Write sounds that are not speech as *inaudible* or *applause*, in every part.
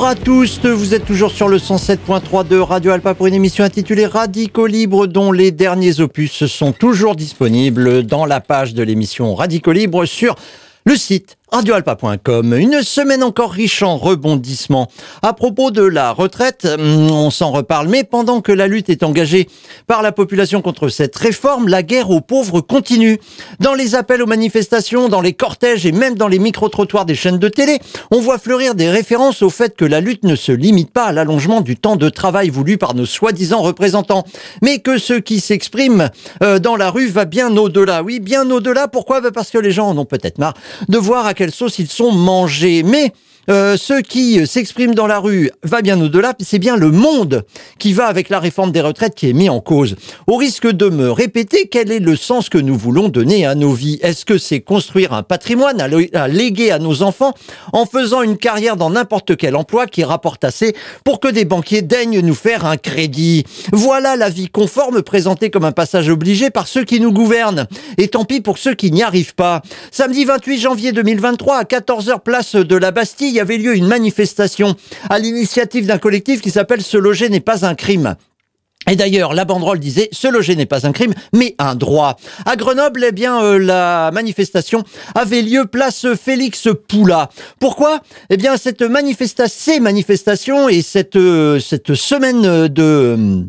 Bonjour à tous, vous êtes toujours sur le 107.3 de Radio Alpa pour une émission intitulée Radicaux Libre dont les derniers opus sont toujours disponibles dans la page de l'émission Radicaux Libre sur le site radioalpa.com. Une semaine encore riche en rebondissements. À propos de la retraite, hum, on s'en reparle, mais pendant que la lutte est engagée par la population contre cette réforme, la guerre aux pauvres continue. Dans les appels aux manifestations, dans les cortèges et même dans les micro-trottoirs des chaînes de télé, on voit fleurir des références au fait que la lutte ne se limite pas à l'allongement du temps de travail voulu par nos soi-disant représentants, mais que ce qui s'exprime euh, dans la rue va bien au-delà. Oui, bien au-delà. Pourquoi? Bah, Parce que les gens en ont peut-être marre de voir quelle sauce ils sont mangés. Mais euh, ceux qui s'expriment dans la rue va bien au-delà, c'est bien le monde qui va avec la réforme des retraites qui est mis en cause. Au risque de me répéter, quel est le sens que nous voulons donner à nos vies? Est-ce que c'est construire un patrimoine à, léguer à nos enfants en faisant une carrière dans n'importe quel emploi qui rapporte assez pour que des banquiers daignent nous faire un crédit? Voilà la vie conforme présentée comme un passage obligé par ceux qui nous gouvernent. Et tant pis pour ceux qui n'y arrivent pas. Samedi 28 janvier 2023 à 14h place de la Bastille, avait lieu une manifestation à l'initiative d'un collectif qui s'appelle Se loger n'est pas un crime. Et d'ailleurs, la banderole disait se loger n'est pas un crime, mais un droit. À Grenoble, eh bien, euh, la manifestation avait lieu place Félix Poula. Pourquoi? Eh bien, cette ces manifestations et cette euh, semaine de euh,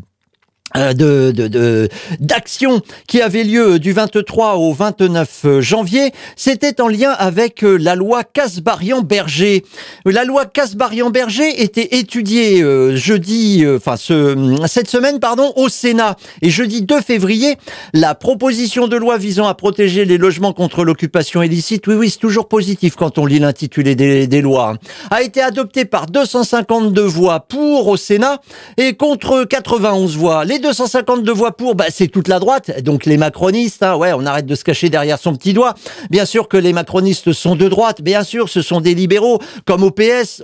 de de d'action qui avait lieu du 23 au 29 janvier, c'était en lien avec euh, la loi Casbarian-Berger. La loi Casbarian-Berger était étudiée euh, jeudi enfin ce cette semaine pardon au Sénat et jeudi 2 février, la proposition de loi visant à protéger les logements contre l'occupation illicite, oui oui, c'est toujours positif quand on lit l'intitulé des, des lois, a été adoptée par 252 voix pour au Sénat et contre 91 voix. Les 252 voix pour, bah, c'est toute la droite, donc les macronistes, hein, ouais, on arrête de se cacher derrière son petit doigt. Bien sûr que les macronistes sont de droite, bien sûr, ce sont des libéraux, comme au.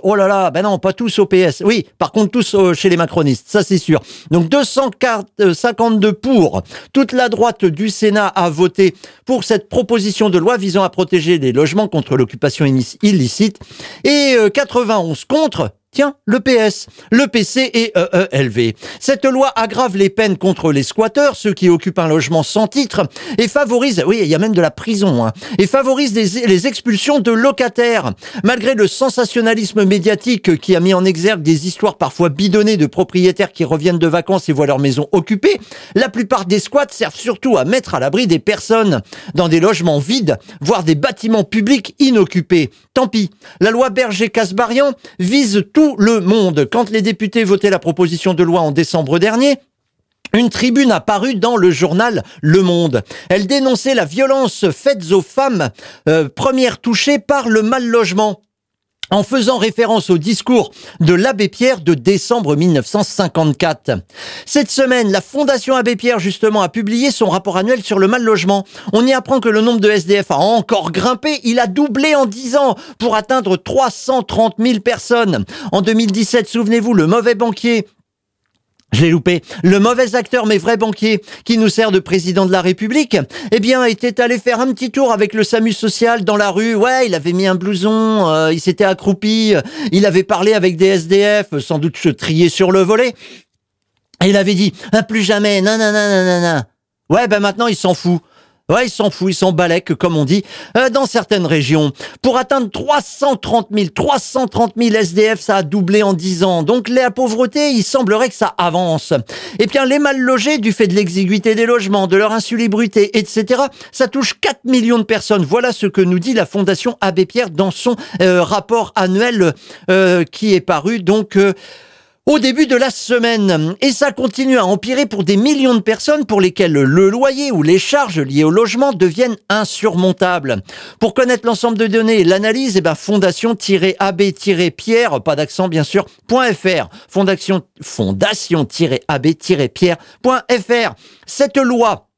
Oh là là, ben non, pas tous au. Oui, par contre, tous euh, chez les macronistes, ça c'est sûr. Donc 252 pour. Toute la droite du Sénat a voté pour cette proposition de loi visant à protéger les logements contre l'occupation illicite et 91 euh, contre Tiens, le PS, le PC et EELV. Cette loi aggrave les peines contre les squatteurs, ceux qui occupent un logement sans titre, et favorise, oui, il y a même de la prison, hein, et favorise les, expulsions de locataires. Malgré le sensationnalisme médiatique qui a mis en exergue des histoires parfois bidonnées de propriétaires qui reviennent de vacances et voient leur maison occupée, la plupart des squats servent surtout à mettre à l'abri des personnes dans des logements vides, voire des bâtiments publics inoccupés. Tant pis, la loi Berger-Casbarian vise le monde. Quand les députés votaient la proposition de loi en décembre dernier, une tribune a paru dans le journal Le Monde. Elle dénonçait la violence faite aux femmes, euh, premières touchées par le mal logement en faisant référence au discours de l'abbé Pierre de décembre 1954. Cette semaine, la Fondation Abbé Pierre, justement, a publié son rapport annuel sur le mal logement. On y apprend que le nombre de SDF a encore grimpé. Il a doublé en 10 ans pour atteindre 330 000 personnes. En 2017, souvenez-vous, le mauvais banquier je l'ai loupé. Le mauvais acteur, mais vrai banquier, qui nous sert de président de la République, eh bien, était allé faire un petit tour avec le SAMU social dans la rue. Ouais, il avait mis un blouson, euh, il s'était accroupi, euh, il avait parlé avec des SDF, sans doute se trier sur le volet. Et il avait dit, ah, plus jamais, non, non, non, non, non. Ouais, ben maintenant, il s'en fout. Ouais, ils s'en foutent, ils s'en balèquent, comme on dit, euh, dans certaines régions. Pour atteindre 330 000, 330 000 SDF, ça a doublé en 10 ans. Donc la pauvreté, il semblerait que ça avance. Et bien les mal logés, du fait de l'exiguïté des logements, de leur insalubrité, etc., ça touche 4 millions de personnes. Voilà ce que nous dit la Fondation Abbé Pierre dans son euh, rapport annuel euh, qui est paru donc au début de la semaine. Et ça continue à empirer pour des millions de personnes pour lesquelles le loyer ou les charges liées au logement deviennent insurmontables. Pour connaître l'ensemble de données et l'analyse, eh ben fondation-ab-pierre, pas d'accent bien sûr, .fr. Fondation, fondation-ab-pierre.fr. Cette loi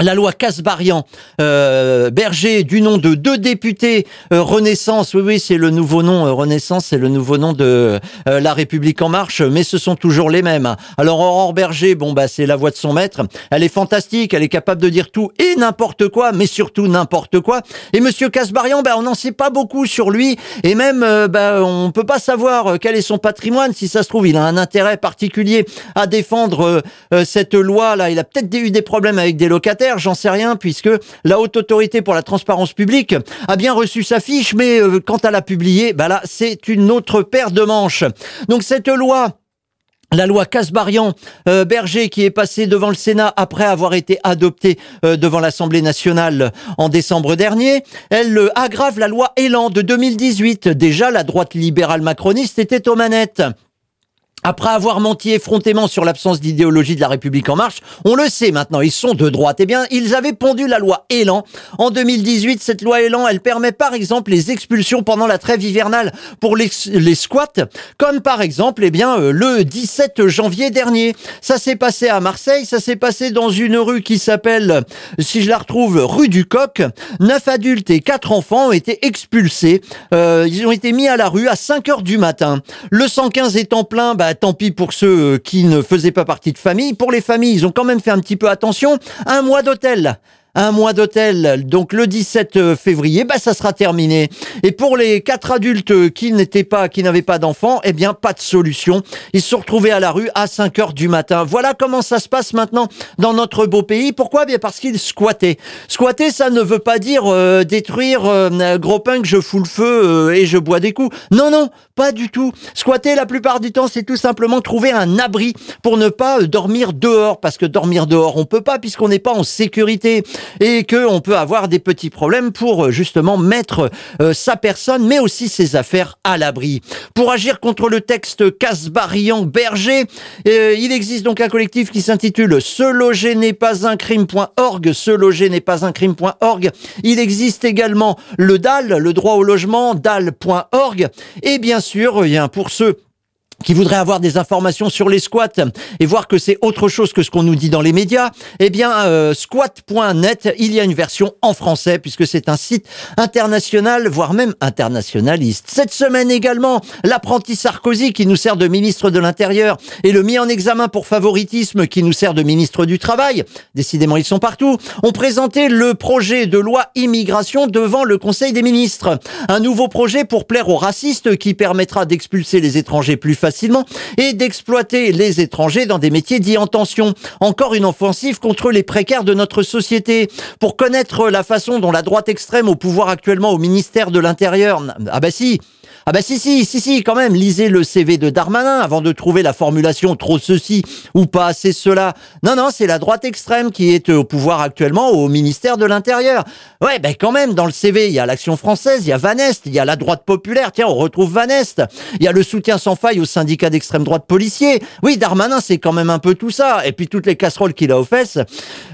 la loi Casbarian euh, Berger du nom de deux députés euh, Renaissance. Oui oui c'est le nouveau nom euh, Renaissance c'est le nouveau nom de euh, la République en marche mais ce sont toujours les mêmes. Alors Aurore Berger bon bah c'est la voix de son maître. Elle est fantastique elle est capable de dire tout et n'importe quoi mais surtout n'importe quoi. Et monsieur Casbarian bah on n'en sait pas beaucoup sur lui. Et même bah on peut pas savoir quel est son patrimoine. Si ça se trouve il a un intérêt particulier à défendre cette loi là il a peut-être eu des problèmes avec des locataires j'en sais rien, puisque la haute autorité pour la transparence publique a bien reçu sa fiche, mais euh, quand elle a bah c'est une autre paire de manches. Donc cette loi la loi Casbarian euh, Berger qui est passée devant le Sénat après avoir été adoptée euh, devant l'Assemblée nationale en décembre dernier, elle aggrave la loi Elan de 2018. Déjà, la droite libérale macroniste était aux manettes. Après avoir menti effrontément sur l'absence d'idéologie de la République en marche, on le sait maintenant, ils sont de droite. Eh bien, ils avaient pondu la loi Elan. En 2018, cette loi Elan, elle permet par exemple les expulsions pendant la trêve hivernale pour les, squats, comme par exemple, eh bien, euh, le 17 janvier dernier. Ça s'est passé à Marseille, ça s'est passé dans une rue qui s'appelle, si je la retrouve, rue du Coq. Neuf adultes et quatre enfants ont été expulsés. Euh, ils ont été mis à la rue à 5 heures du matin. Le 115 étant plein, bah, bah, tant pis pour ceux qui ne faisaient pas partie de famille. Pour les familles, ils ont quand même fait un petit peu attention. Un mois d'hôtel un mois d'hôtel, donc le 17 février, bah ça sera terminé. Et pour les quatre adultes qui n'étaient pas, qui n'avaient pas d'enfants, eh bien pas de solution. Ils se sont retrouvés à la rue à 5 heures du matin. Voilà comment ça se passe maintenant dans notre beau pays. Pourquoi? Bien parce qu'ils squattaient. Squatter, ça ne veut pas dire euh, détruire euh, gros punk, je fous le feu euh, et je bois des coups. Non, non, pas du tout. Squatter, la plupart du temps, c'est tout simplement trouver un abri pour ne pas dormir dehors, parce que dormir dehors, on peut pas puisqu'on n'est pas en sécurité et que on peut avoir des petits problèmes pour euh, justement mettre euh, sa personne mais aussi ses affaires à l'abri. Pour agir contre le texte Casbarian Berger, euh, il existe donc un collectif qui s'intitule Se loger n'est pas un crime.org, se loger n'est pas un crime.org. Il existe également le DAL, le droit au logement, dal.org et bien sûr, a pour ceux qui voudrait avoir des informations sur les squats et voir que c'est autre chose que ce qu'on nous dit dans les médias, eh bien euh, squat.net, il y a une version en français puisque c'est un site international, voire même internationaliste. Cette semaine également, l'apprenti Sarkozy qui nous sert de ministre de l'Intérieur et le mis en examen pour favoritisme qui nous sert de ministre du Travail, décidément ils sont partout, ont présenté le projet de loi immigration devant le Conseil des ministres. Un nouveau projet pour plaire aux racistes qui permettra d'expulser les étrangers plus facilement et d'exploiter les étrangers dans des métiers dits en tension. Encore une offensive contre les précaires de notre société. Pour connaître la façon dont la droite extrême au pouvoir actuellement au ministère de l'Intérieur, ah bah si, ah bah si, si, si, si, quand même, lisez le CV de Darmanin avant de trouver la formulation trop ceci ou pas assez cela. Non, non, c'est la droite extrême qui est au pouvoir actuellement au ministère de l'Intérieur. Ouais, ben quand même, dans le CV, il y a l'Action française, il y a Vanest, il y a la droite populaire, tiens, on retrouve Vanest. Il y a le soutien sans faille au syndicat d'extrême droite policier. Oui, Darmanin, c'est quand même un peu tout ça. Et puis toutes les casseroles qu'il a aux fesses,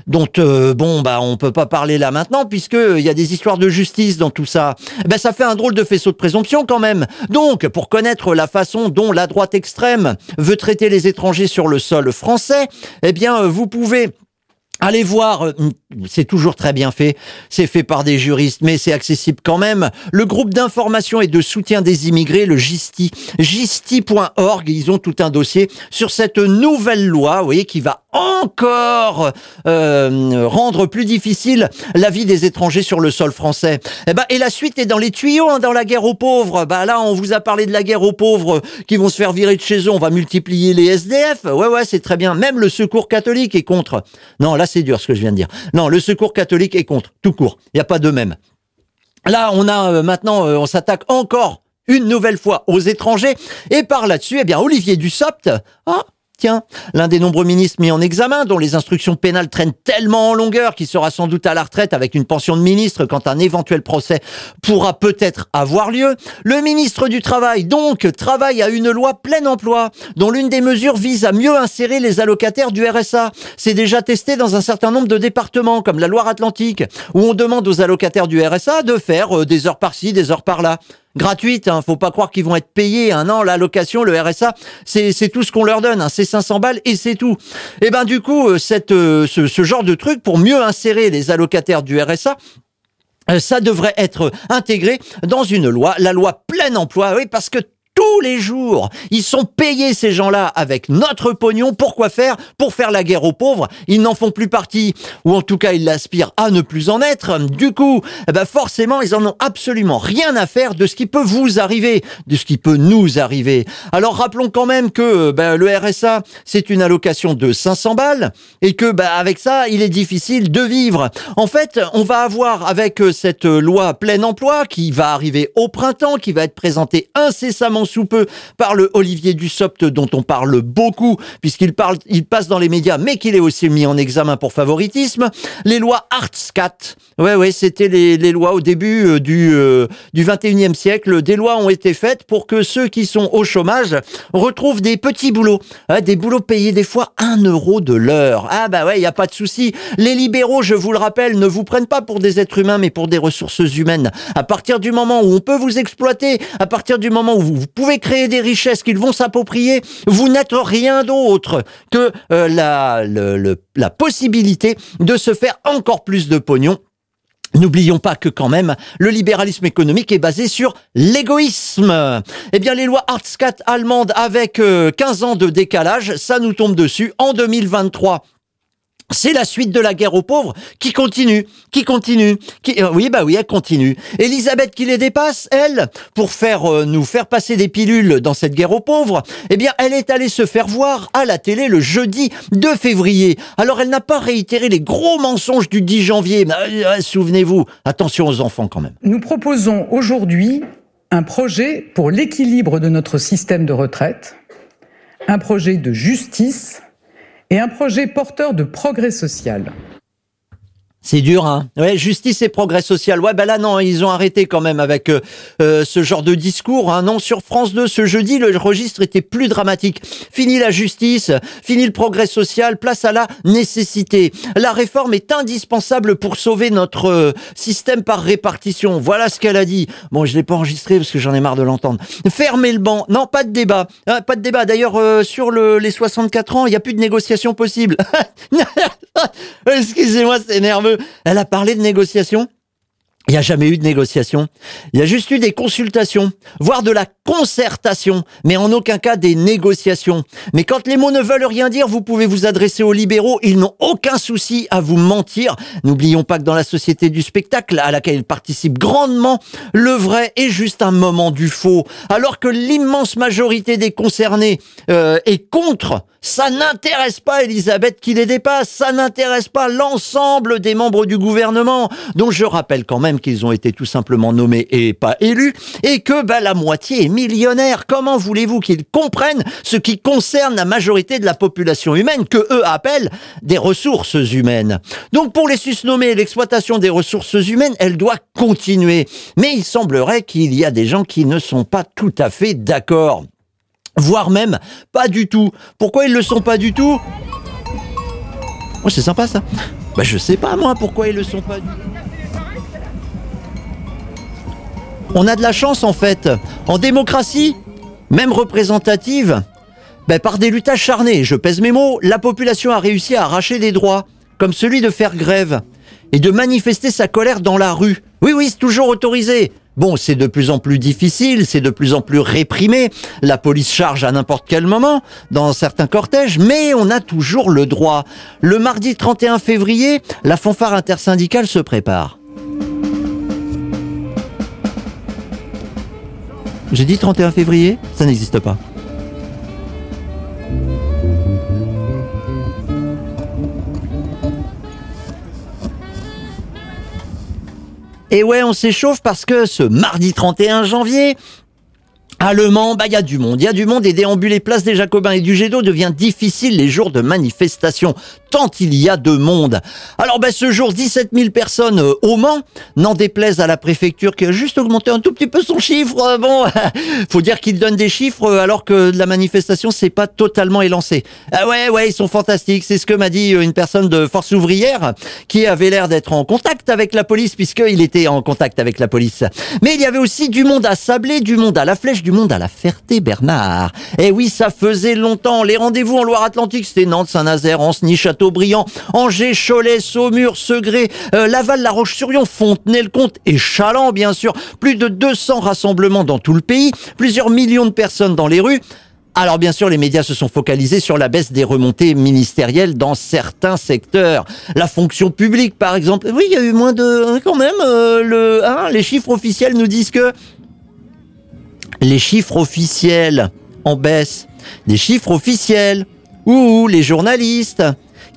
dont, euh, bon, bah on peut pas parler là maintenant, puisque il y a des histoires de justice dans tout ça. Ben ça fait un drôle de faisceau de présomption quand même. Donc, pour connaître la façon dont la droite extrême veut traiter les étrangers sur le sol français, eh bien, vous pouvez Allez voir, euh, c'est toujours très bien fait, c'est fait par des juristes, mais c'est accessible quand même. Le groupe d'information et de soutien des immigrés, le GISTI, gisti.org, ils ont tout un dossier sur cette nouvelle loi, vous voyez, qui va encore euh, rendre plus difficile la vie des étrangers sur le sol français. Et, eh ben, et la suite est dans les tuyaux, hein, dans la guerre aux pauvres. Bah là, on vous a parlé de la guerre aux pauvres qui vont se faire virer de chez eux, on va multiplier les SDF. Ouais, ouais, c'est très bien. Même le secours catholique est contre. Non, là, c'est dur ce que je viens de dire. Non, le secours catholique est contre, tout court. Il n'y a pas de même. Là, on a euh, maintenant, euh, on s'attaque encore une nouvelle fois aux étrangers. Et par là-dessus, eh bien, Olivier Dussopt, ah, Tiens, l'un des nombreux ministres mis en examen, dont les instructions pénales traînent tellement en longueur qu'il sera sans doute à la retraite avec une pension de ministre quand un éventuel procès pourra peut-être avoir lieu. Le ministre du Travail, donc, travaille à une loi plein emploi, dont l'une des mesures vise à mieux insérer les allocataires du RSA. C'est déjà testé dans un certain nombre de départements, comme la Loire-Atlantique, où on demande aux allocataires du RSA de faire euh, des heures par-ci, des heures par-là. Gratuite. Hein. Faut pas croire qu'ils vont être payés un an l'allocation, le RSA, c'est tout ce qu'on leur donne. Hein. C'est 500 balles et c'est tout. Et eh ben du coup, euh, cette, euh, ce, ce genre de truc pour mieux insérer les allocataires du RSA, euh, ça devrait être intégré dans une loi, la loi plein emploi, oui, parce que tous les jours. Ils sont payés ces gens-là avec notre pognon. Pourquoi faire? Pour faire la guerre aux pauvres. Ils n'en font plus partie, ou en tout cas ils l'aspirent à ne plus en être. Du coup, eh ben forcément, ils en ont absolument rien à faire de ce qui peut vous arriver, de ce qui peut nous arriver. Alors rappelons quand même que ben, le RSA, c'est une allocation de 500 balles et que ben, avec ça, il est difficile de vivre. En fait, on va avoir avec cette loi plein emploi qui va arriver au printemps, qui va être présentée incessamment sous peu par le Olivier Dussopt dont on parle beaucoup puisqu'il parle, il passe dans les médias, mais qu'il est aussi mis en examen pour favoritisme. Les lois Artscat. Ouais, ouais, c'était les, lois au début euh, du, euh, du 21e siècle. Des lois ont été faites pour que ceux qui sont au chômage retrouvent des petits boulots. Des boulots payés des fois un euro de l'heure. Ah bah ouais, il n'y a pas de souci. Les libéraux, je vous le rappelle, ne vous prennent pas pour des êtres humains, mais pour des ressources humaines. À partir du moment où on peut vous exploiter, à partir du moment où vous pouvez créer des richesses qu'ils vont s'approprier, vous n'êtes rien d'autre que euh, la, possibilité de se faire encore plus de pognon N'oublions pas que quand même, le libéralisme économique est basé sur l'égoïsme. Eh bien, les lois Artscat allemandes avec 15 euh, ans de décalage, ça nous tombe dessus en 2023. C'est la suite de la guerre aux pauvres qui continue, qui continue, qui euh, oui bah oui elle continue. Elisabeth qui les dépasse, elle, pour faire euh, nous faire passer des pilules dans cette guerre aux pauvres, eh bien elle est allée se faire voir à la télé le jeudi 2 février. Alors elle n'a pas réitéré les gros mensonges du 10 janvier. Euh, souvenez-vous, attention aux enfants quand même. Nous proposons aujourd'hui un projet pour l'équilibre de notre système de retraite, un projet de justice et un projet porteur de progrès social. C'est dur, hein. Ouais, justice et progrès social. Ouais, ben là non, ils ont arrêté quand même avec euh, euh, ce genre de discours. Hein. Non, sur France 2 ce jeudi, le registre était plus dramatique. Fini la justice, fini le progrès social, place à la nécessité. La réforme est indispensable pour sauver notre euh, système par répartition. Voilà ce qu'elle a dit. Bon, je l'ai pas enregistré parce que j'en ai marre de l'entendre. Fermez le banc. Non, pas de débat. Hein, pas de débat. D'ailleurs, sur le, les 64 ans, il n'y a plus de négociation possible. *laughs* Excusez-moi, c'est nerveux. Elle a parlé de négociation? Il n'y a jamais eu de négociation. Il y a juste eu des consultations, voire de la concertation, mais en aucun cas des négociations. Mais quand les mots ne veulent rien dire, vous pouvez vous adresser aux libéraux. Ils n'ont aucun souci à vous mentir. N'oublions pas que dans la société du spectacle, à laquelle ils participent grandement, le vrai est juste un moment du faux. Alors que l'immense majorité des concernés euh, est contre, ça n'intéresse pas Elisabeth qui les dépasse. Ça n'intéresse pas l'ensemble des membres du gouvernement, dont je rappelle quand même qu'ils ont été tout simplement nommés et pas élus, et que bah, la moitié est millionnaire. Comment voulez-vous qu'ils comprennent ce qui concerne la majorité de la population humaine, que eux appellent des ressources humaines? Donc pour les susnommés, l'exploitation des ressources humaines, elle doit continuer. Mais il semblerait qu'il y a des gens qui ne sont pas tout à fait d'accord. Voire même pas du tout. Pourquoi ils le sont pas du tout? Oh, c'est sympa ça. Bah je sais pas moi pourquoi ils le sont pas du tout. On a de la chance en fait. En démocratie, même représentative, ben, par des luttes acharnées, je pèse mes mots, la population a réussi à arracher des droits, comme celui de faire grève et de manifester sa colère dans la rue. Oui, oui, c'est toujours autorisé. Bon, c'est de plus en plus difficile, c'est de plus en plus réprimé, la police charge à n'importe quel moment, dans certains cortèges, mais on a toujours le droit. Le mardi 31 février, la fanfare intersyndicale se prépare. J'ai dit 31 février Ça n'existe pas. Et ouais, on s'échauffe parce que ce mardi 31 janvier, Allemand, bah il y a du monde, il y a du monde et déambuler place des Jacobins et du jet d'eau devient difficile les jours de manifestation, tant il y a de monde. Alors bah ce jour, 17 000 personnes euh, au Mans, n'en déplaise à la préfecture qui a juste augmenté un tout petit peu son chiffre. Euh, bon, *laughs* faut dire qu'il donne des chiffres euh, alors que la manifestation s'est pas totalement élancée. Ah ouais, ouais, ils sont fantastiques, c'est ce que m'a dit une personne de Force ouvrière qui avait l'air d'être en contact avec la police puisqu'il était en contact avec la police. Mais il y avait aussi du monde à Sablé, du monde à la Flèche, du monde à la Ferté-Bernard. Et oui, ça faisait longtemps. Les rendez-vous en Loire-Atlantique, c'était Nantes, Saint-Nazaire, Ancenis, Châteaubriand, Angers, Cholet, Saumur, Segré, euh, Laval, La Roche-sur-Yon, Fontenay-le-Comte et Chaland, bien sûr. Plus de 200 rassemblements dans tout le pays, plusieurs millions de personnes dans les rues. Alors bien sûr, les médias se sont focalisés sur la baisse des remontées ministérielles dans certains secteurs. La fonction publique, par exemple. Oui, il y a eu moins de... Quand même, euh, le, hein, les chiffres officiels nous disent que les chiffres officiels en baisse, des chiffres officiels, ou les journalistes.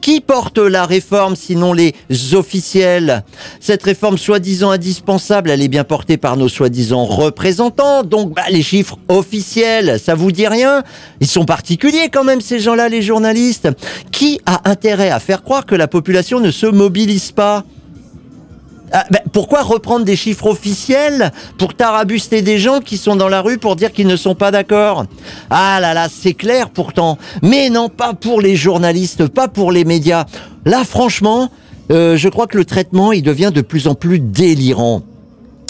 Qui porte la réforme sinon les officiels Cette réforme soi-disant indispensable, elle est bien portée par nos soi-disant représentants, donc bah, les chiffres officiels, ça vous dit rien? Ils sont particuliers quand même ces gens-là, les journalistes. Qui a intérêt à faire croire que la population ne se mobilise pas? Ah, ben, pourquoi reprendre des chiffres officiels pour tarabuster des gens qui sont dans la rue pour dire qu'ils ne sont pas d'accord? Ah là là, c'est clair pourtant. Mais non, pas pour les journalistes, pas pour les médias. Là, franchement, euh, je crois que le traitement, il devient de plus en plus délirant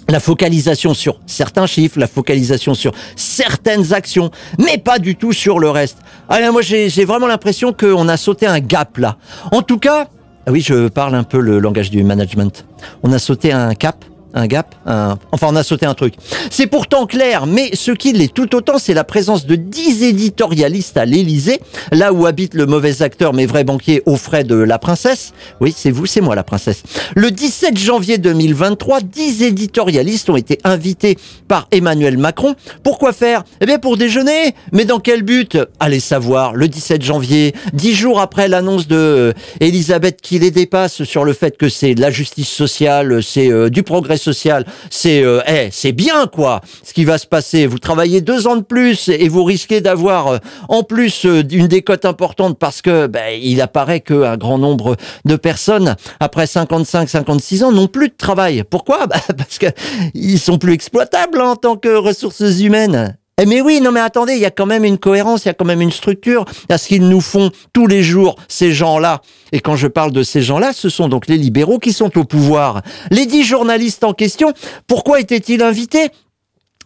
la focalisation sur certains chiffres, la focalisation sur certaines actions, mais pas du tout sur le reste. Ah, moi, j'ai vraiment l'impression qu'on a sauté un gap là. En tout cas, oui, je parle un peu le langage du management. On a sauté un cap un gap, enfin on a sauté un truc. C'est pourtant clair, mais ce qui l'est tout autant, c'est la présence de 10 éditorialistes à l'Élysée, là où habite le mauvais acteur mais vrai banquier aux frais de la princesse. Oui, c'est vous, c'est moi la princesse. Le 17 janvier 2023, 10 éditorialistes ont été invités par Emmanuel Macron. Pourquoi faire? Eh bien pour déjeuner. Mais dans quel but? Allez savoir, le 17 janvier, 10 jours après l'annonce de euh, Elisabeth qui les dépasse sur le fait que c'est de la justice sociale, c'est euh, du progrès social, c'est euh, c'est bien quoi. Ce qui va se passer, vous travaillez deux ans de plus et vous risquez d'avoir euh, en plus euh, une décote importante parce que ben, il apparaît qu'un grand nombre de personnes après 55, 56 ans n'ont plus de travail. Pourquoi? *laughs* Bah, Parce que ils sont plus exploitables en tant que ressources humaines. Eh mais oui, non mais attendez, il y a quand même une cohérence, il y a quand même une structure à ce qu'ils nous font tous les jours, ces gens-là. Et quand je parle de ces gens-là, ce sont donc les libéraux qui sont au pouvoir. Les dix journalistes en question, pourquoi étaient-ils invités?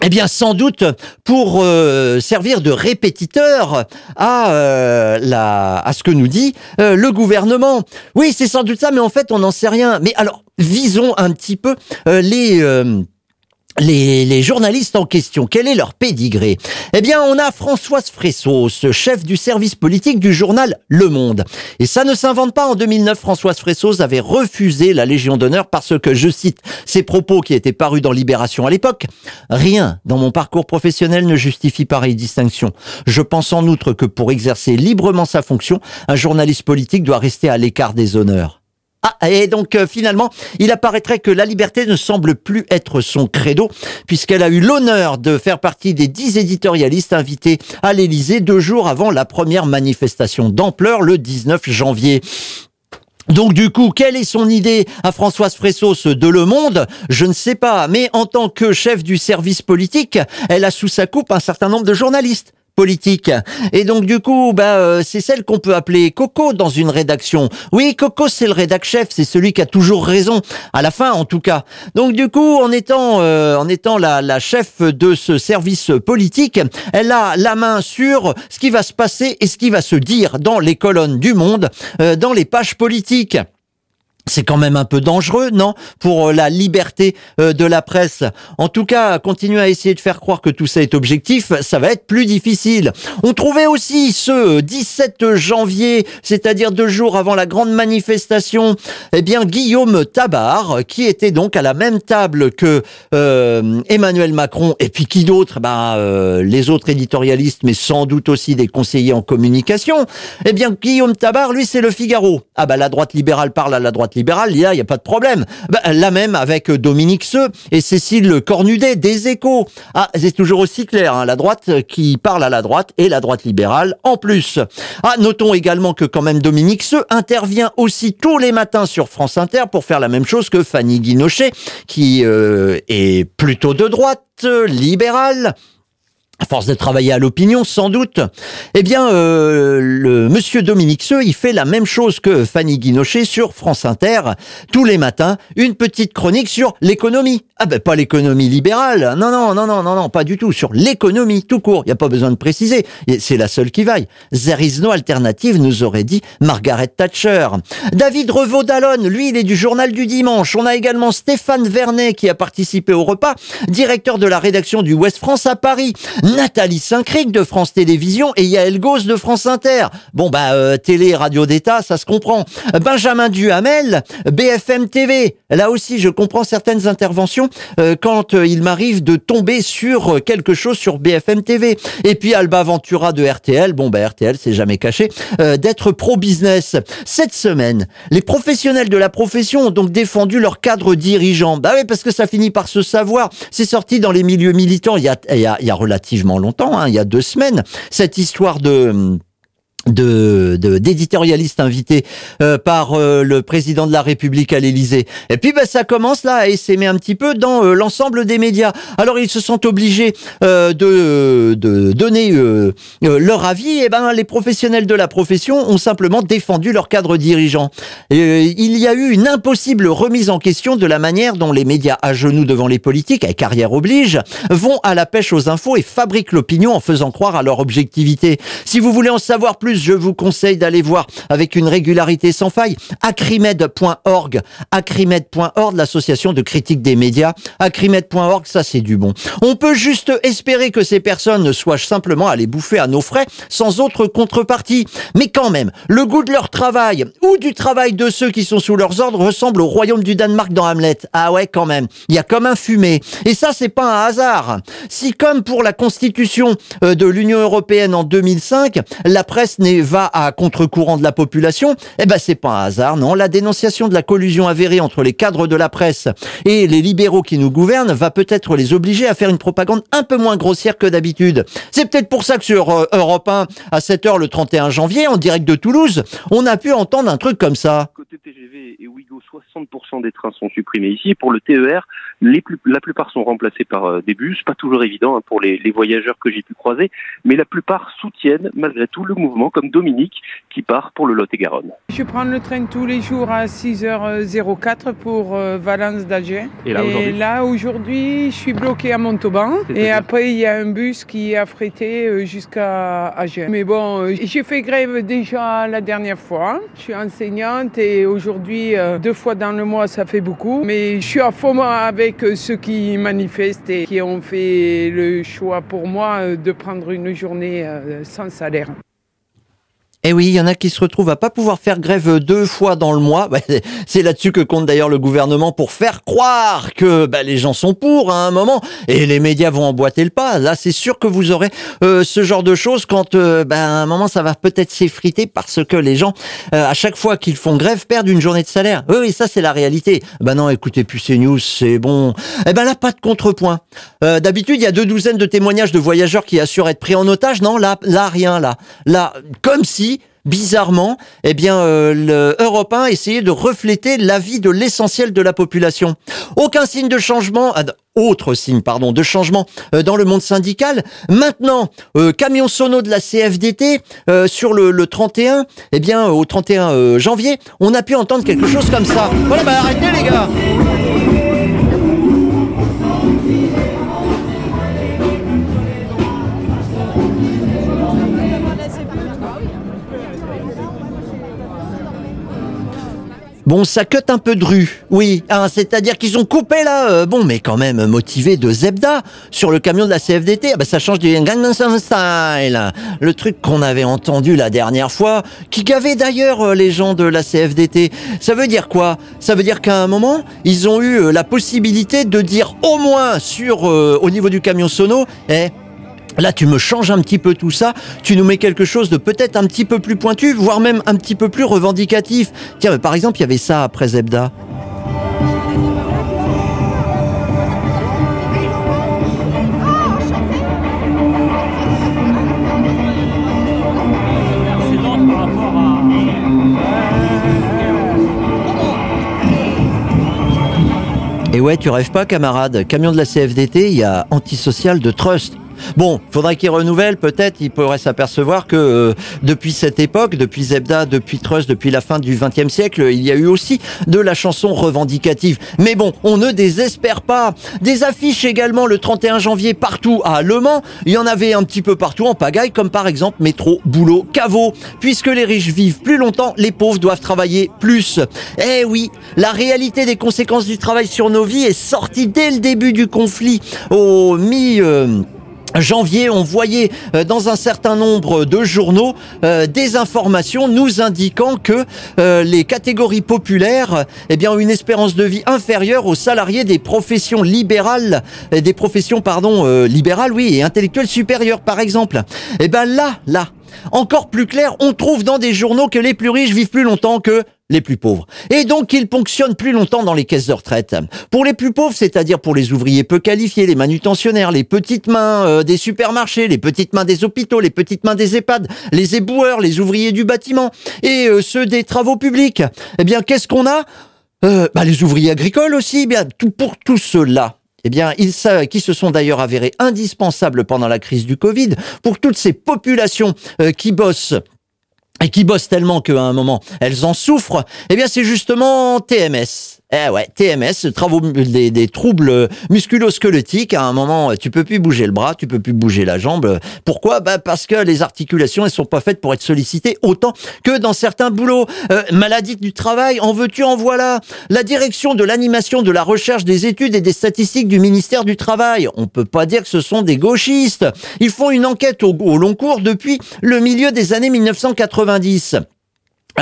Eh bien, sans doute pour euh, servir de répétiteur à euh, la à ce que nous dit euh, le gouvernement. Oui, c'est sans doute ça, mais en fait, on n'en sait rien. Mais alors, visons un petit peu les les, journalistes en question, quel est leur pédigré? Eh bien, on a Françoise Fressos, chef du service politique du journal Le Monde. Et ça ne s'invente pas. En 2009, Françoise Fressos avait refusé la Légion d'honneur parce que, je cite ses propos qui étaient parus dans Libération à l'époque, Rien dans mon parcours professionnel ne justifie pareille distinction. Je pense en outre que pour exercer librement sa fonction, un journaliste politique doit rester à l'écart des honneurs. Ah, et donc euh, finalement, il apparaîtrait que la liberté ne semble plus être son credo, puisqu'elle a eu l'honneur de faire partie des dix éditorialistes invités à l'Élysée deux jours avant la première manifestation d'ampleur, le 19 janvier. Donc du coup, quelle est son idée à Françoise Fressos de Le Monde? Je ne sais pas, mais en tant que chef du service politique, elle a sous sa coupe un certain nombre de journalistes politique. Et donc du coup, bah euh, c'est celle qu'on peut appeler Coco dans une rédaction. Oui, Coco c'est le rédac chef, c'est celui qui a toujours raison à la fin en tout cas. Donc du coup, en étant euh, en étant la, la chef de ce service politique, elle a la main sur ce qui va se passer et ce qui va se dire dans les colonnes du Monde, euh, dans les pages politiques c'est quand même un peu dangereux, non Pour euh, la liberté euh, de la presse. En tout cas, continuer à essayer de faire croire que tout ça est objectif, ça va être plus difficile. On trouvait aussi ce 17 janvier, c'est-à-dire deux jours avant la grande manifestation, eh bien Guillaume Tabar, qui était donc à la même table que euh, Emmanuel Macron, et puis qui d'autre? Ben les autres éditorialistes, mais sans doute aussi des conseillers en communication. Eh bien Guillaume Tabar, lui, c'est le Figaro. Ah bah la droite libérale parle à la droite libérale, là, il n'y a pas de problème. Bah, la même avec Dominique Seux et Cécile Cornudet des Échos. Ah, c'est toujours aussi clair, hein, la droite qui parle à la droite et la droite libérale en plus. Ah, notons également que quand même Dominique Seux intervient aussi tous les matins sur France Inter pour faire la même chose que Fanny Guinochet, qui euh, est plutôt de droite, libérale, à force de travailler à l'opinion, sans doute, eh bien, euh, le monsieur Dominique Seux, il fait la même chose que Fanny Guinochet sur France Inter. Tous les matins, une petite chronique sur l'économie. Ah ben, pas l'économie libérale. Non, non, non, non, non, non, pas du tout. Sur l'économie, tout court. Il n'y a pas besoin de préciser. C'est la seule qui vaille. There is no alternative, nous aurait dit Margaret Thatcher. David Revaud-Dallon, lui, il est du journal du dimanche. On a également Stéphane Vernet qui a participé au repas, directeur de la rédaction du West France à Paris. Nathalie Saint-Cric de France Télévisions et Yael Gauss de France Inter. Bon bah euh, télé radio d'État, ça se comprend. Benjamin Duhamel, BFM TV. Là aussi, je comprends certaines interventions euh, quand euh, il m'arrive de tomber sur quelque chose sur BFM TV. Et puis Alba Ventura de RTL. Bon bah RTL, c'est jamais caché d'être pro-business. Cette semaine, les professionnels de la profession ont donc défendu leur cadre dirigeant. Bah oui, parce que ça finit par se savoir. C'est sorti dans les milieux militants il y a, il y a, il y a relativement longtemps, hein, il y a deux semaines, cette histoire de de d'éditorialistes invités euh, par euh, le président de la République à l'Élysée. Et puis ben, ça commence là à s'aimer un petit peu dans euh, l'ensemble des médias. Alors ils se sont obligés de, de donner leur avis. Et ben les professionnels de la profession ont simplement défendu leur cadre dirigeant. Et, il y a eu une impossible remise en question de la manière dont les médias à genoux devant les politiques, à carrière oblige, vont à la pêche aux infos et fabriquent l'opinion en faisant croire à leur objectivité. Si vous voulez en savoir plus je vous conseille d'aller voir avec une régularité sans faille acrimed.org, acrimed.org, l'association de critique des médias. Acrimed.org, ça c'est du bon. On peut juste espérer que ces personnes soient simplement allées bouffer à nos frais sans autre contrepartie. Mais quand même, le goût de leur travail ou du travail de ceux qui sont sous leurs ordres ressemble au royaume du Danemark dans Hamlet. Ah ouais, quand même. Il y a comme un fumé. Et ça, c'est pas un hasard. Si comme pour la constitution euh, de l'Union européenne en 2005, la presse va à contre-courant de la population, eh ben c'est pas un hasard, non? La dénonciation de la collusion avérée entre les cadres de la presse et les libéraux qui nous gouvernent va peut-être les obliger à faire une propagande un peu moins grossière que d'habitude. C'est peut-être pour ça que sur euh, Europe 1, à 7h le 31 janvier, en direct de Toulouse, on a pu entendre un truc comme ça. Côté TGV et Ouigo, 60% des trains sont supprimés ici. Pour le TER, les plus, la plupart sont remplacés par euh, des bus, pas toujours évident hein, pour les, les voyageurs que j'ai pu croiser, mais la plupart soutiennent malgré tout le mouvement, comme Dominique qui part pour le Lot-et-Garonne. Je prends le train tous les jours à 6h04 pour euh, Valence d'Alger. Et là aujourd'hui là aujourd'hui, je suis bloqué à Montauban et après il y a un bus qui est affrété euh, jusqu'à Alger. Mais bon, j'ai fait grève déjà la dernière fois. Je suis enseignante et aujourd'hui deux fois dans le mois ça fait beaucoup, mais je suis à fond avec avec ceux qui manifestent et qui ont fait le choix pour moi euh, de prendre une journée euh, sans salaire. Eh oui, il y en a qui se retrouvent à pas pouvoir faire grève deux fois dans le mois. *laughs* Bah, c'est là-dessus que compte d'ailleurs le gouvernement pour faire croire que bah, les gens sont pour à un moment et les médias vont emboîter le pas. Là, c'est sûr que vous aurez euh, ce genre de choses quand euh, bah, à un moment ça va peut-être s'effriter parce que les gens euh, à chaque fois qu'ils font grève perdent une journée de salaire. Oui, oui, ça c'est la réalité. Ben non, écoutez plus ces news, c'est bon. Eh ben là, pas de contrepoint. D'habitude, il y a deux douzaines de témoignages de voyageurs qui assurent être pris en otage. Non, là, là rien, là, là, comme si bizarrement, eh bien, euh, le Europe 1 essayait de refléter l'avis de l'essentiel de la population. Aucun signe de changement, ah, autre signe, pardon, de changement euh, dans le monde syndical. Maintenant, euh, camion sono de la CFDT sur le, le, 31, eh bien, au 31 janvier, on a pu entendre quelque chose comme ça. Voilà, bah arrêtez les gars Bon, ça cut un peu de rue, oui. Hein, C'est-à-dire qu'ils ont coupé là, euh, bon, mais quand même motivé de Zebda sur le camion de la CFDT. Ah bah, ça change du Gangnam Style, le truc qu'on avait entendu la dernière fois, qui gavait d'ailleurs euh, les gens de la CFDT. Ça veut dire quoi? Ça veut dire qu'à un moment, ils ont eu euh, la possibilité de dire au moins sur au niveau du camion sono, eh, Là, tu me changes un petit peu tout ça, tu nous mets quelque chose de peut-être un petit peu plus pointu, voire même un petit peu plus revendicatif. Tiens, par exemple, il y avait ça après Zebda. Et ouais, tu rêves pas, camarade. Camion de la CFDT, il y a antisocial de Trust. Bon, faudrait qu'il renouvelle, peut-être, il pourrait s'apercevoir que euh, depuis cette époque, depuis Zebda, depuis Trust, depuis la fin du XXe siècle, il y a eu aussi de la chanson revendicative. Mais bon, on ne désespère pas. Des affiches également le 31 janvier partout à Le Mans. Il y en avait un petit peu partout en pagaille, comme par exemple métro, boulot, caveau. Puisque les riches vivent plus longtemps, les pauvres doivent travailler plus. Eh oui, la réalité des conséquences du travail sur nos vies est sortie dès le début du conflit au mi... Euh, janvier, on voyait euh, dans un certain nombre de journaux euh, des informations nous indiquant que euh, les catégories populaires eh bien, ont une espérance de vie inférieure aux salariés des professions libérales, des professions pardon libérales, oui, et intellectuelles supérieures, par exemple. Eh ben là, là, encore plus clair, on trouve dans des journaux que les plus riches vivent plus longtemps que les plus pauvres. Et donc qu'ils ponctionnent plus longtemps dans les caisses de retraite. Pour les plus pauvres, c'est-à-dire pour les ouvriers peu qualifiés, les manutentionnaires, les petites mains euh, des supermarchés, les petites mains des hôpitaux, les petites mains des EHPAD, les éboueurs, les ouvriers du bâtiment et euh, ceux des travaux publics. Eh bien, qu'est-ce qu'on a? Euh, bah, Les ouvriers agricoles aussi. Eh bien, tout, pour tous ceux-là, eh bien, ils qui se sont d'ailleurs avérés indispensables pendant la crise du Covid, pour toutes ces populations qui bossent et qui bossent tellement qu'à un moment, elles en souffrent, eh bien, c'est justement TMS. Eh ouais, TMS, travaux des, troubles musculo-squelettiques. À un moment, tu peux plus bouger le bras, tu peux plus bouger la jambe. Pourquoi? Bah parce que les articulations, elles sont pas faites pour être sollicitées autant que dans certains boulots. Euh, maladie du travail, en veux-tu, en voilà. La direction de l'animation, de la recherche, des études et des statistiques du ministère du Travail. On peut pas dire que ce sont des gauchistes. Ils font une enquête au long cours depuis le milieu des années 1990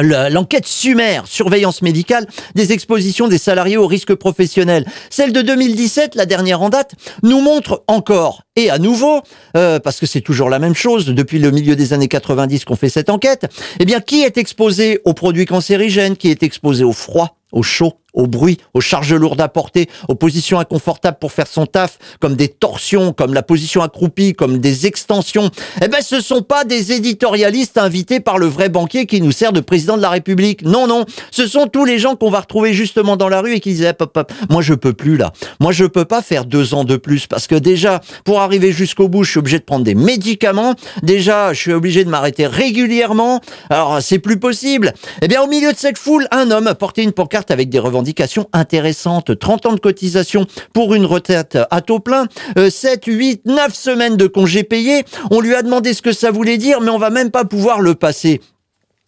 l'enquête sumaire, surveillance médicale des expositions des salariés aux risques professionnels. Celle de 2017, la dernière en date, nous montre encore et à nouveau, euh, parce que c'est toujours la même chose depuis le milieu des années 90 qu'on fait cette enquête, eh bien qui est exposé aux produits cancérigènes, qui est exposé au froid, au chaud, au bruit, aux charges lourdes à porter, aux positions inconfortables pour faire son taf, comme des torsions, comme la position accroupie, comme des extensions. Eh ben, ce sont pas des éditorialistes invités par le vrai banquier qui nous sert de président de la République. Non, non. Ce sont tous les gens qu'on va retrouver justement dans la rue et qui disaient, hop, hop, moi je peux plus là. Moi je peux pas faire deux ans de plus parce que déjà, pour arriver jusqu'au bout, je suis obligé de prendre des médicaments. Déjà, je suis obligé de m'arrêter régulièrement. Alors, c'est plus possible. Eh bien, au milieu de cette foule, un homme portait une pancarte avec des revendications intéressantes. 30 ans de cotisation pour une retraite à taux plein, 7, 8, 9 semaines de congés payés. On lui a demandé ce que ça voulait dire, mais on va même pas pouvoir le passer.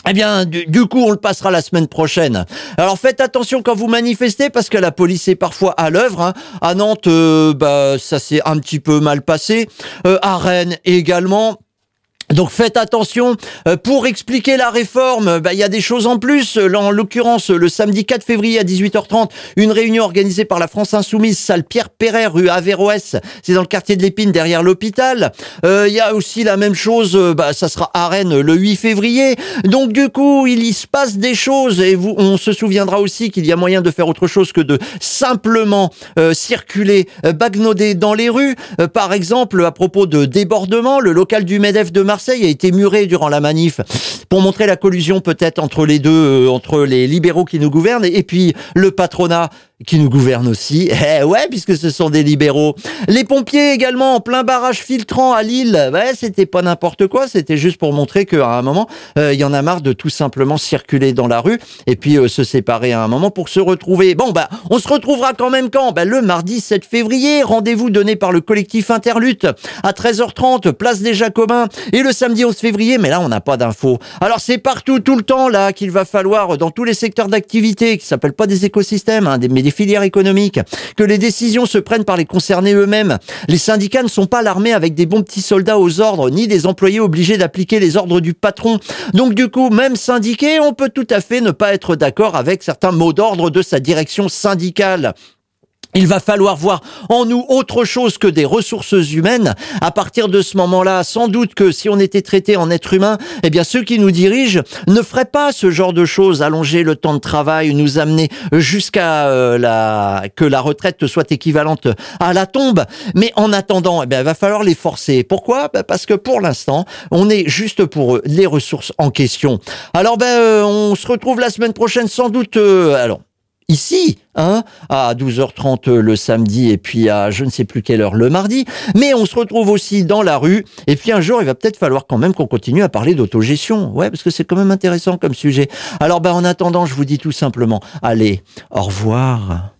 Eh bien, du, coup, on le passera la semaine prochaine. Alors faites attention quand vous manifestez parce que la police est parfois à l'œuvre. Hein. À Nantes, euh, bah, ça s'est un petit peu mal passé. Euh, à Rennes également. Donc faites attention. Euh, pour expliquer la réforme, bah, il y a des choses en plus. En l'occurrence, le samedi 4 février à 18h30, une réunion organisée par la France Insoumise, salle Pierre Perret, rue Averroès. C'est dans le quartier de l'Épine, derrière l'hôpital. Euh, il y a aussi la même chose, euh, bah, ça sera à Rennes le 8 février. Donc du coup, il y se passe des choses. Et vous, on se souviendra aussi qu'il y a moyen de faire autre chose que de simplement circuler, bagnoder dans les rues. par exemple, à propos de débordement, le local du MEDEF de Marseille a été muré durant la manif pour montrer la collusion peut-être entre les deux, euh, entre les libéraux qui nous gouvernent et puis le patronat qui nous gouverne aussi. *laughs* Eh ouais, puisque ce sont des libéraux. Les pompiers également en plein barrage filtrant à Lille. Ouais, c'était pas n'importe quoi, c'était juste pour montrer qu'à un moment, euh, il y en a marre de tout simplement circuler dans la rue et puis euh, se séparer à un moment pour se retrouver. Bon, bah, on se retrouvera quand même quand? Bah, Le mardi 7 février, rendez-vous donné par le collectif Interlutte à 13h30, place des Jacobins, et le samedi 11 février, mais là, on n'a pas d'infos. Alors, c'est partout, tout le temps, là, qu'il va falloir, dans tous les secteurs d'activité, qui s'appellent pas des écosystèmes, hein, des, des filières économiques, que les décisions se prennent par les concernés eux-mêmes. Les syndicats ne sont pas l'armée avec des bons petits soldats aux ordres, ni des employés obligés d'appliquer les ordres du patron. Donc du coup, même syndiqué, on peut tout à fait ne pas être d'accord avec certains mots d'ordre de sa direction syndicale. Il va falloir voir en nous autre chose que des ressources humaines. À partir de ce moment-là, sans doute que si on était traité en être humain, eh bien ceux qui nous dirigent ne feraient pas ce genre de choses, allonger le temps de travail, nous amener jusqu'à euh, la que la retraite soit équivalente à la tombe. Mais en attendant, eh bien il va falloir les forcer. Pourquoi? Ben, Parce que pour l'instant, on est juste pour eux les ressources en question. Alors ben euh, on se retrouve la semaine prochaine sans doute. Euh, alors ici, hein, à 12h30 le samedi et puis à je ne sais plus quelle heure le mardi. Mais on se retrouve aussi dans la rue. Et puis un jour, il va peut-être falloir quand même qu'on continue à parler d'autogestion. Ouais, parce que c'est quand même intéressant comme sujet. Alors, bah, en attendant, je vous dis tout simplement, allez, au revoir.